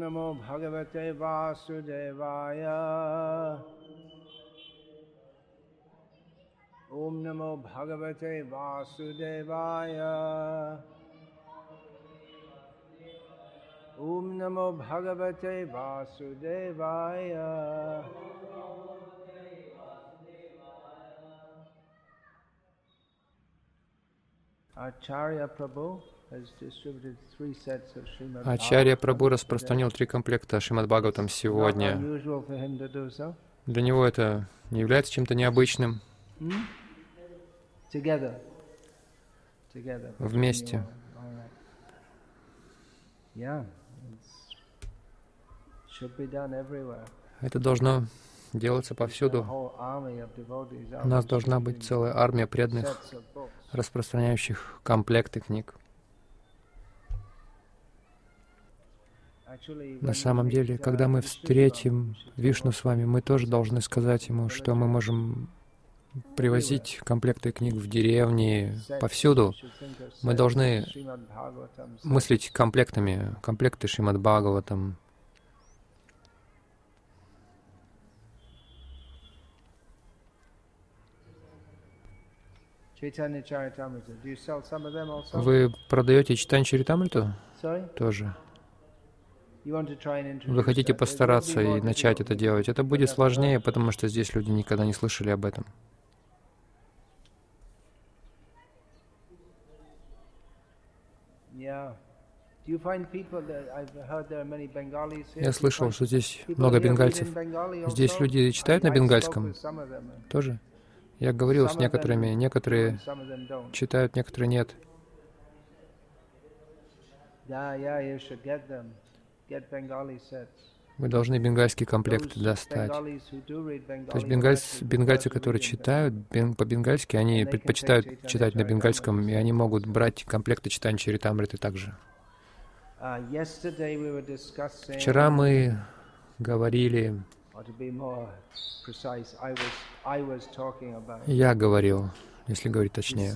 नमो भगवते वासुदेवाय। ॐ नमो भगवते वासुदेवाय। ॐ नमो भगवते वासुदेवाय। Acharya Prabhu Ачарья Прабhu распространил три комплекта Шримад Бхагаватам сегодня. Для него это не является чем-то необычным. Вместе. Это должно делаться повсюду. У нас должна быть целая армия преданных, распространяющих комплекты книг. На самом деле, когда мы встретим Вишну с вами, мы тоже должны сказать ему, что мы можем привозить комплекты книг в деревни, повсюду. Мы должны мыслить комплектами, комплекты Шримад Бхагаватам. Вы продаете Читань Чаритамриту? Тоже. Вы хотите постараться и начать это делать. Это будет сложнее, потому что здесь люди никогда не слышали об этом. Я слышал, что здесь много бенгальцев. Здесь люди читают на бенгальском тоже. Я говорил с некоторыми, некоторые читают, некоторые нет. Yeah, yeah, you should get them. Вы должны бенгальские комплекты Those достать. То есть бенгальцы, to которые читают бен- по-бенгальски, они предпочитают читать на бенгальском, и они могут брать комплекты читания Чаритамриты также. Uh, Вчера мы говорили, я говорил, если говорить точнее,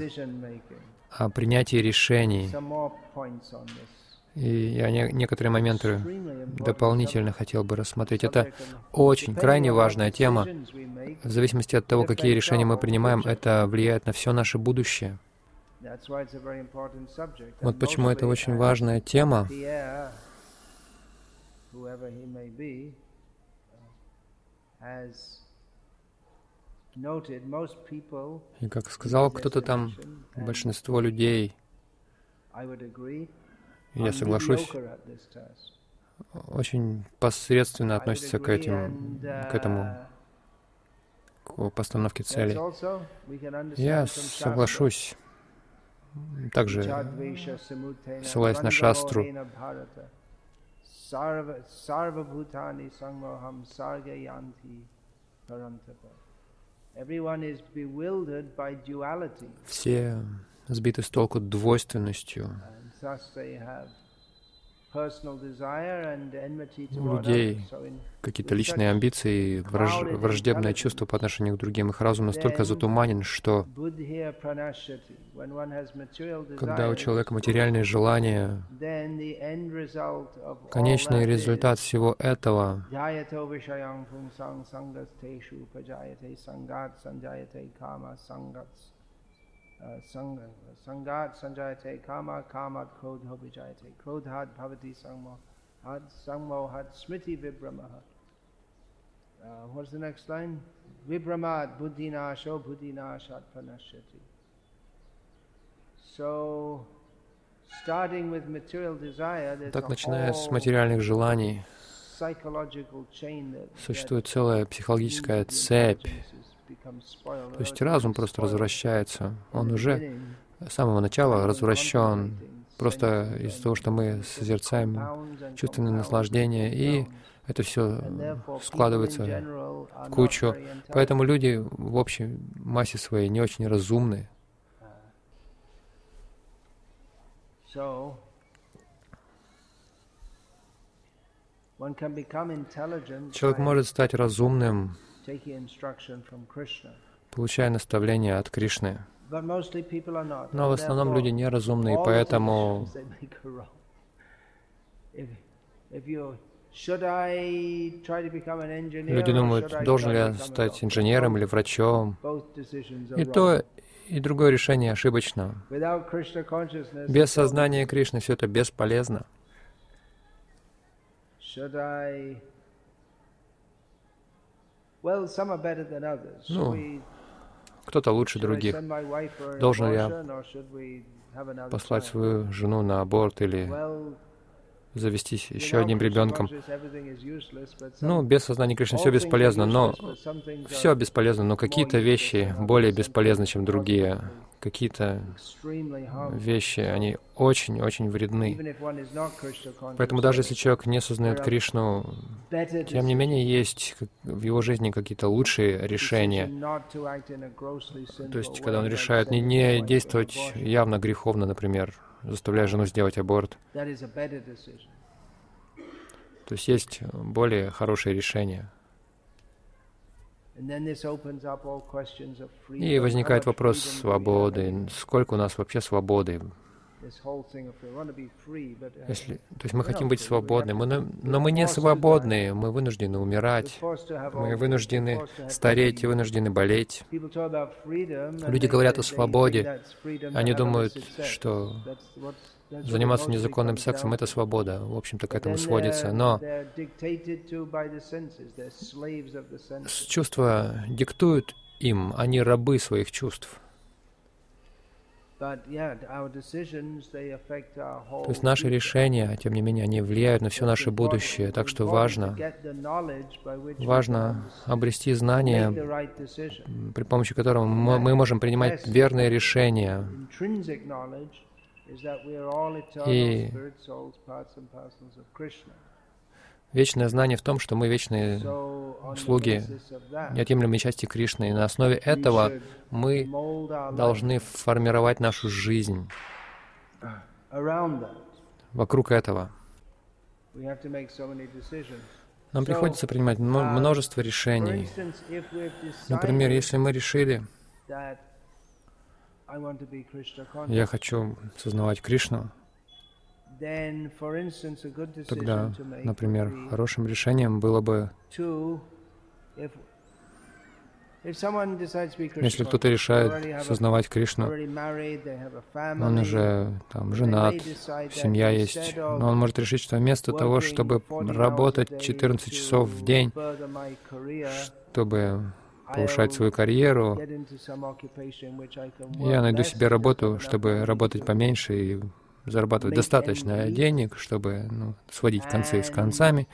о принятии решений. И я не- некоторые моменты дополнительно хотел бы рассмотреть. Это очень, крайне важная тема. В зависимости от того, какие решения мы принимаем, это влияет на все наше будущее. Вот почему это очень важная тема. И как сказал кто-то там, большинство людей, я соглашусь, очень посредственно относятся к этим, к этому, uh, к постановке understand Я соглашусь также, ссылаясь на шастру. все сбиты с толку двойственностью. У людей какие-то личные амбиции, враж- враждебное чувство по отношению к другим. Их разум настолько затуманен, что когда у человека материальные желания, конечный результат всего этого Uh, kamat krodho vijayate krodhat bhavati sangmo had sangmo had smriti vibramaha uh, what's the next line vibramat buddhinasho buddhinashat pranashyati so starting with material desire there's так начиная с материальных желаний, существует целая психологическая цепь. То есть разум просто развращается. Он уже с самого начала развращен просто из-за того, что мы созерцаем чувственное наслаждение, и это все складывается в кучу. Поэтому люди в общей массе своей не очень разумны. Человек может стать разумным, получая наставления от Кришны. Но в основном люди неразумны, и поэтому Люди думают, должен ли я стать инженером или врачом. И то, и другое решение ошибочно. Без сознания Кришны все это бесполезно. Ну, кто-то лучше других. Должен я послать свою жену на аборт или завестись еще одним ребенком. Ну, без сознания Кришны все бесполезно, но все бесполезно, но какие-то вещи более бесполезны, чем другие. Какие-то вещи, они очень-очень вредны. Поэтому даже если человек не сознает Кришну, тем не менее есть в его жизни какие-то лучшие решения. То есть, когда он решает не, не действовать явно греховно, например, заставляя жену сделать аборт. То есть есть более хорошие решения. И возникает вопрос свободы. Сколько у нас вообще свободы? Если, то есть мы хотим быть свободны, мы, но мы не свободны, мы вынуждены умирать, мы вынуждены стареть и вынуждены болеть. Люди говорят о свободе, они думают, что заниматься незаконным сексом — это свобода. В общем-то, к этому сводится. Но чувства диктуют им, они рабы своих чувств. То есть наши решения, тем не менее, они влияют на все наше будущее. Так что важно, важно обрести знания, при помощи которого мы, мы можем принимать верные решения. И Вечное знание в том, что мы вечные слуги, неотъемлемые части Кришны. И на основе этого мы должны формировать нашу жизнь вокруг этого. Нам приходится принимать множество решений. Например, если мы решили, я хочу сознавать Кришну, Тогда, например, хорошим решением было бы, если кто-то решает сознавать Кришну, он уже там женат, семья есть, но он может решить, что вместо того, чтобы работать 14 часов в день, чтобы повышать свою карьеру, я найду себе работу, чтобы работать поменьше и зарабатывать достаточно денег, чтобы ну, сводить концы с концами.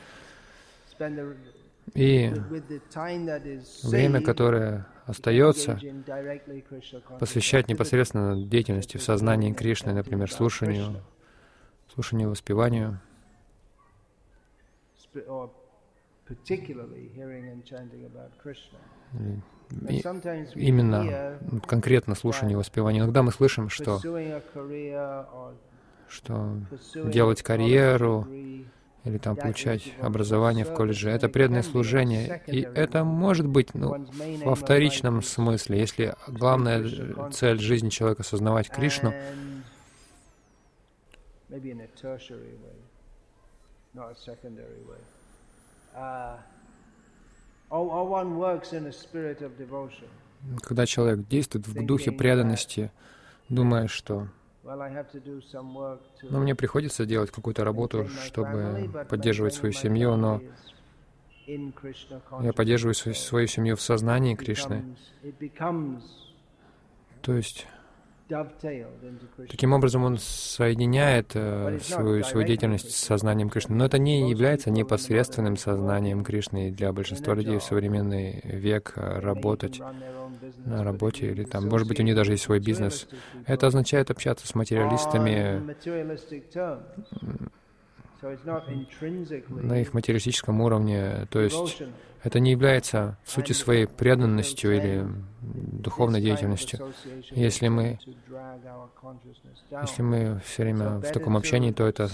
И время, которое остается, посвящать непосредственно деятельности в сознании Кришны, например, слушанию, слушанию, воспеванию, и именно конкретно слушание воспевания. Иногда мы слышим, что что делать карьеру или там получать образование в колледже, это преданное служение. И это может быть ну, во вторичном смысле, если главная цель жизни человека — осознавать Кришну, когда человек действует в духе преданности, думая, что но мне приходится делать какую-то работу, чтобы поддерживать свою семью, но я поддерживаю свою семью в сознании Кришны. То есть Таким образом, он соединяет э, свою, свою деятельность с сознанием Кришны. Но это не является непосредственным сознанием Кришны. И для большинства людей в современный век э, работать на работе или там, может быть, у них даже есть свой бизнес. Это означает общаться с материалистами на их материалистическом уровне. То есть это не является в сути своей преданностью или духовной деятельностью. Если мы, если мы все время в таком общении, то это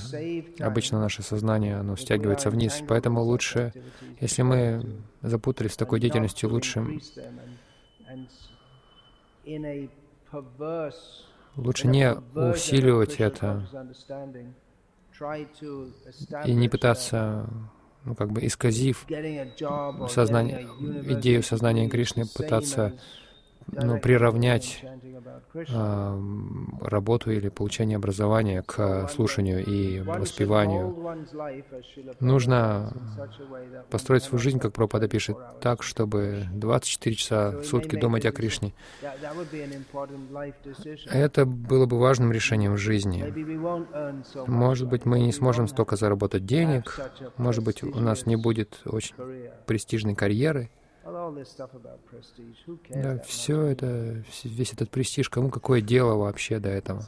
обычно наше сознание, оно стягивается вниз. Поэтому лучше, если мы запутались в такой деятельности, лучше лучше не усиливать это и не пытаться ну, как бы исказив сознание, идею сознания Кришны, пытаться ну, приравнять э, работу или получение образования к слушанию и воспеванию. Нужно построить свою жизнь, как Пропада пишет, так, чтобы 24 часа в сутки думать о Кришне. Это было бы важным решением в жизни. Может быть, мы не сможем столько заработать денег, может быть, у нас не будет очень престижной карьеры, да, все это, весь этот престиж, кому какое дело вообще до этого?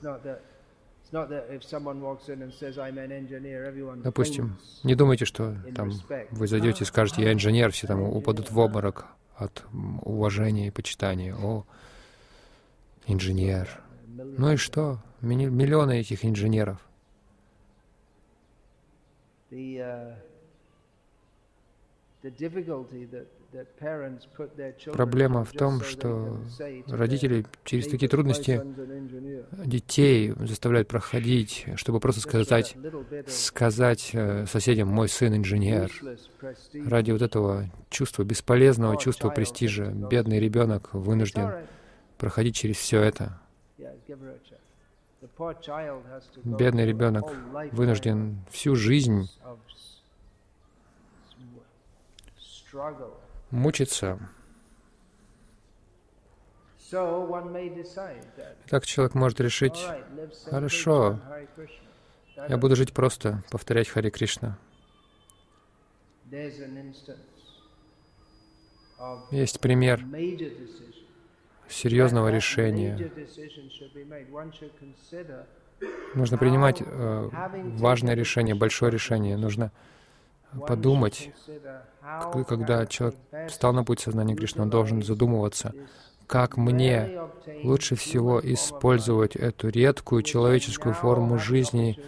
Допустим, не думайте, что там вы зайдете и скажете, я инженер, все там упадут в обморок от уважения и почитания. О, инженер. Ну и что? Миллионы этих инженеров. Uh, Проблема в том, что родители через такие трудности детей заставляют проходить, чтобы просто сказать, сказать э, соседям «мой сын инженер». Ради вот этого чувства, бесполезного чувства престижа, бедный ребенок вынужден проходить через все это. Бедный ребенок вынужден всю жизнь мучиться. Так человек может решить, хорошо, я буду жить просто, повторять Хари Кришна. Есть пример серьезного решения. Нужно принимать э, важное решение, большое решение. Нужно подумать, когда человек встал на путь сознания Кришны, он должен задумываться, как мне лучше всего использовать эту редкую человеческую форму жизни,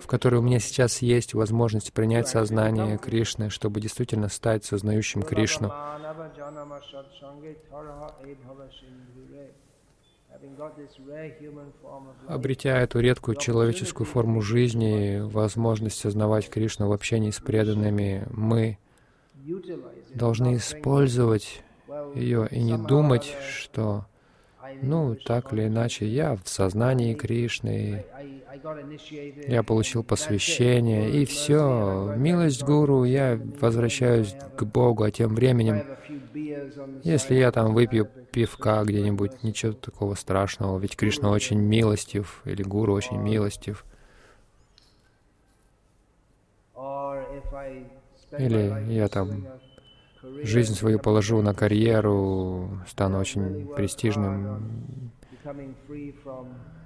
в которой у меня сейчас есть возможность принять сознание Кришны, чтобы действительно стать сознающим Кришну. Обретя эту редкую человеческую форму жизни, возможность сознавать Кришну в общении с преданными, мы должны использовать ее и не думать, что, ну, так или иначе, я в сознании Кришны, я получил посвящение, и все, милость Гуру, я возвращаюсь к Богу, а тем временем, если я там выпью пивка где-нибудь, ничего такого страшного, ведь Кришна очень милостив, или Гуру очень милостив. Или я там жизнь свою положу на карьеру, стану очень престижным.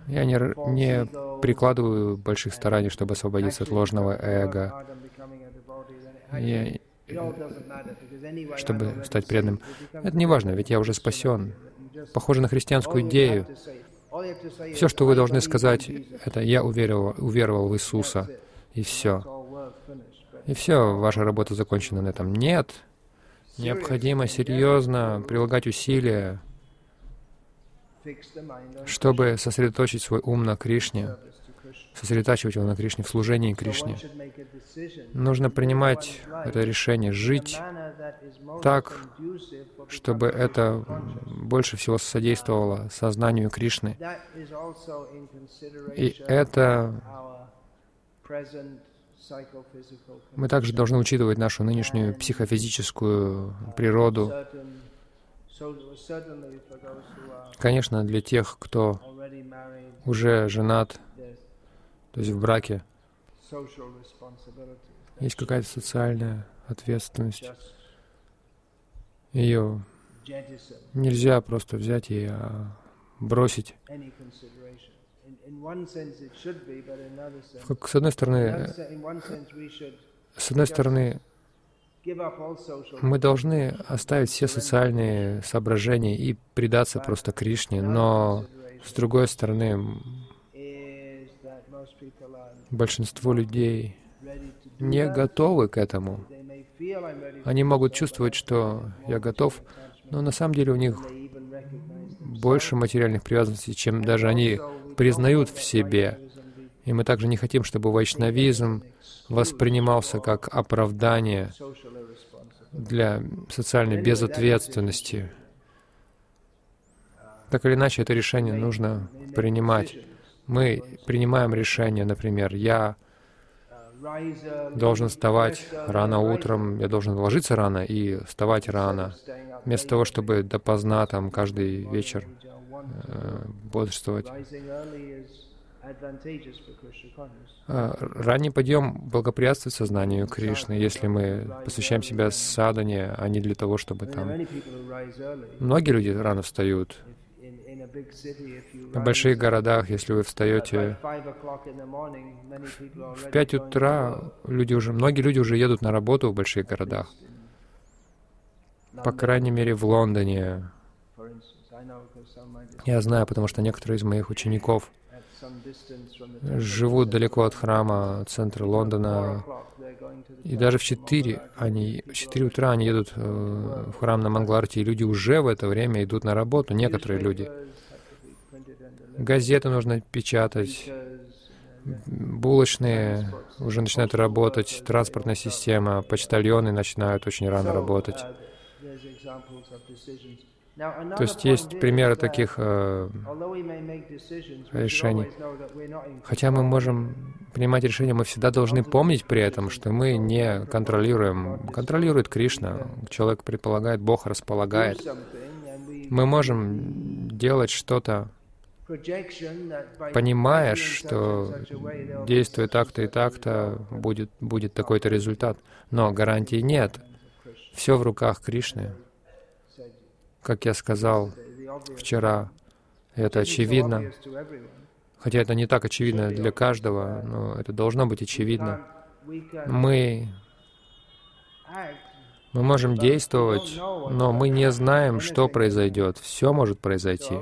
Я не, не прикладываю больших стараний, чтобы освободиться от ложного эго. Я, чтобы стать преданным. Это не важно, ведь я уже спасен. Похоже на христианскую идею. Все, что вы должны сказать, это «я уверовал, уверовал в Иисуса», и все. И все, ваша работа закончена на этом. Нет. Необходимо серьезно прилагать усилия, чтобы сосредоточить свой ум на Кришне, сосредотачивать его на Кришне, в служении Кришне. Нужно принимать это решение, жить так, чтобы это больше всего содействовало сознанию Кришны. И это мы также должны учитывать нашу нынешнюю психофизическую природу. Конечно, для тех, кто уже женат, то есть в браке, есть какая-то социальная ответственность. Ее нельзя просто взять и а, бросить. С одной стороны, с одной стороны, мы должны оставить все социальные соображения и предаться просто Кришне, но с другой стороны, большинство людей не готовы к этому. Они могут чувствовать, что я готов, но на самом деле у них больше материальных привязанностей, чем даже они признают в себе. И мы также не хотим, чтобы вайшнавизм воспринимался как оправдание для социальной безответственности. Так или иначе, это решение нужно принимать. Мы принимаем решение, например, я должен вставать рано утром, я должен ложиться рано и вставать рано, вместо того, чтобы допоздна там каждый вечер бодрствовать. А, ранний подъем благоприятствует сознанию Кришны, если мы посвящаем себя садане, а не для того, чтобы там... Многие люди рано встают. В больших городах, если вы встаете в 5 утра, люди уже, многие люди уже едут на работу в больших городах. По крайней мере, в Лондоне. Я знаю, потому что некоторые из моих учеников живут далеко от храма, центра Лондона. И даже в 4, они, в 4 утра они едут э, в храм на Мангларте, и люди уже в это время идут на работу, некоторые люди. Газеты нужно печатать, булочные уже начинают работать, транспортная система, почтальоны начинают очень рано работать. То есть есть примеры таких э, решений. Хотя мы можем принимать решения, мы всегда должны помнить при этом, что мы не контролируем. Контролирует Кришна. Человек предполагает, Бог располагает. Мы можем делать что-то, понимая, что действуя так-то и так-то, будет, будет такой-то результат. Но гарантии нет. Все в руках Кришны. Как я сказал вчера, это очевидно. Хотя это не так очевидно для каждого, но это должно быть очевидно. Мы, мы можем действовать, но мы не знаем, что произойдет. Все может произойти.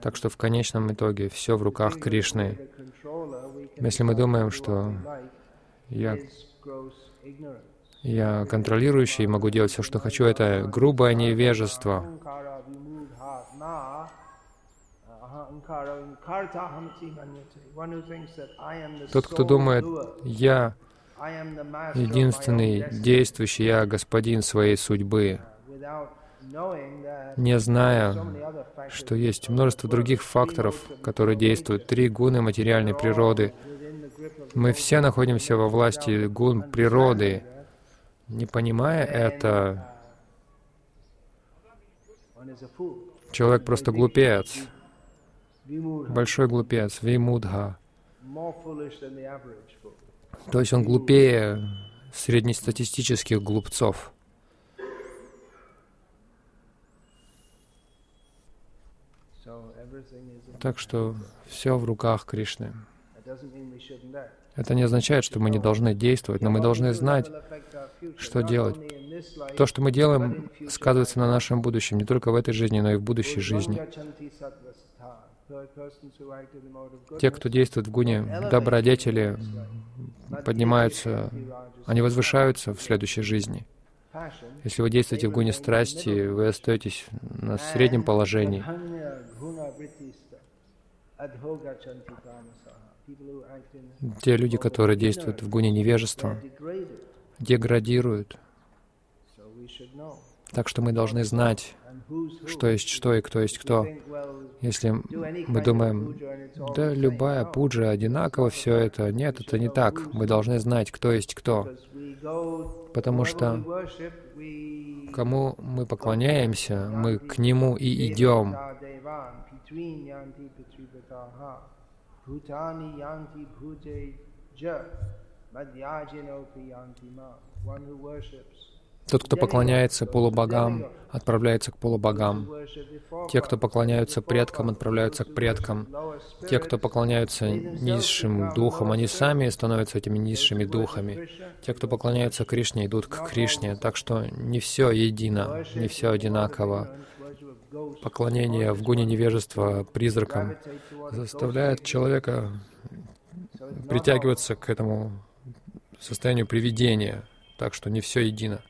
Так что в конечном итоге все в руках Кришны. Если мы думаем, что я я контролирующий, могу делать все, что хочу. Это грубое невежество. Тот, кто думает, я единственный действующий, я господин своей судьбы, не зная, что есть множество других факторов, которые действуют, три гуны материальной природы. Мы все находимся во власти гун природы, не понимая это, человек просто глупец, большой глупец, вимудха. То есть он глупее среднестатистических глупцов. Так что все в руках Кришны. Это не означает, что мы не должны действовать, но мы должны знать, что делать. То, что мы делаем, сказывается на нашем будущем, не только в этой жизни, но и в будущей жизни. Те, кто действует в гуне добродетели, поднимаются, они возвышаются в следующей жизни. Если вы действуете в гуне страсти, вы остаетесь на среднем положении. Те люди, которые действуют в гуне невежества, деградируют. Так что мы должны знать, что есть что и кто есть кто. Если мы думаем, да, любая пуджа одинаково все это, нет, это не так. Мы должны знать, кто есть кто. Потому что кому мы поклоняемся, мы к нему и идем. Bhutani yanti bhute ja тот, кто поклоняется полубогам, отправляется к полубогам. Те, кто поклоняются предкам, отправляются к предкам. Те, кто поклоняются низшим духам, они сами становятся этими низшими духами. Те, кто поклоняются Кришне, идут к Кришне. Так что не все едино, не все одинаково поклонение в гуне невежества призракам заставляет человека притягиваться к этому состоянию привидения, так что не все едино.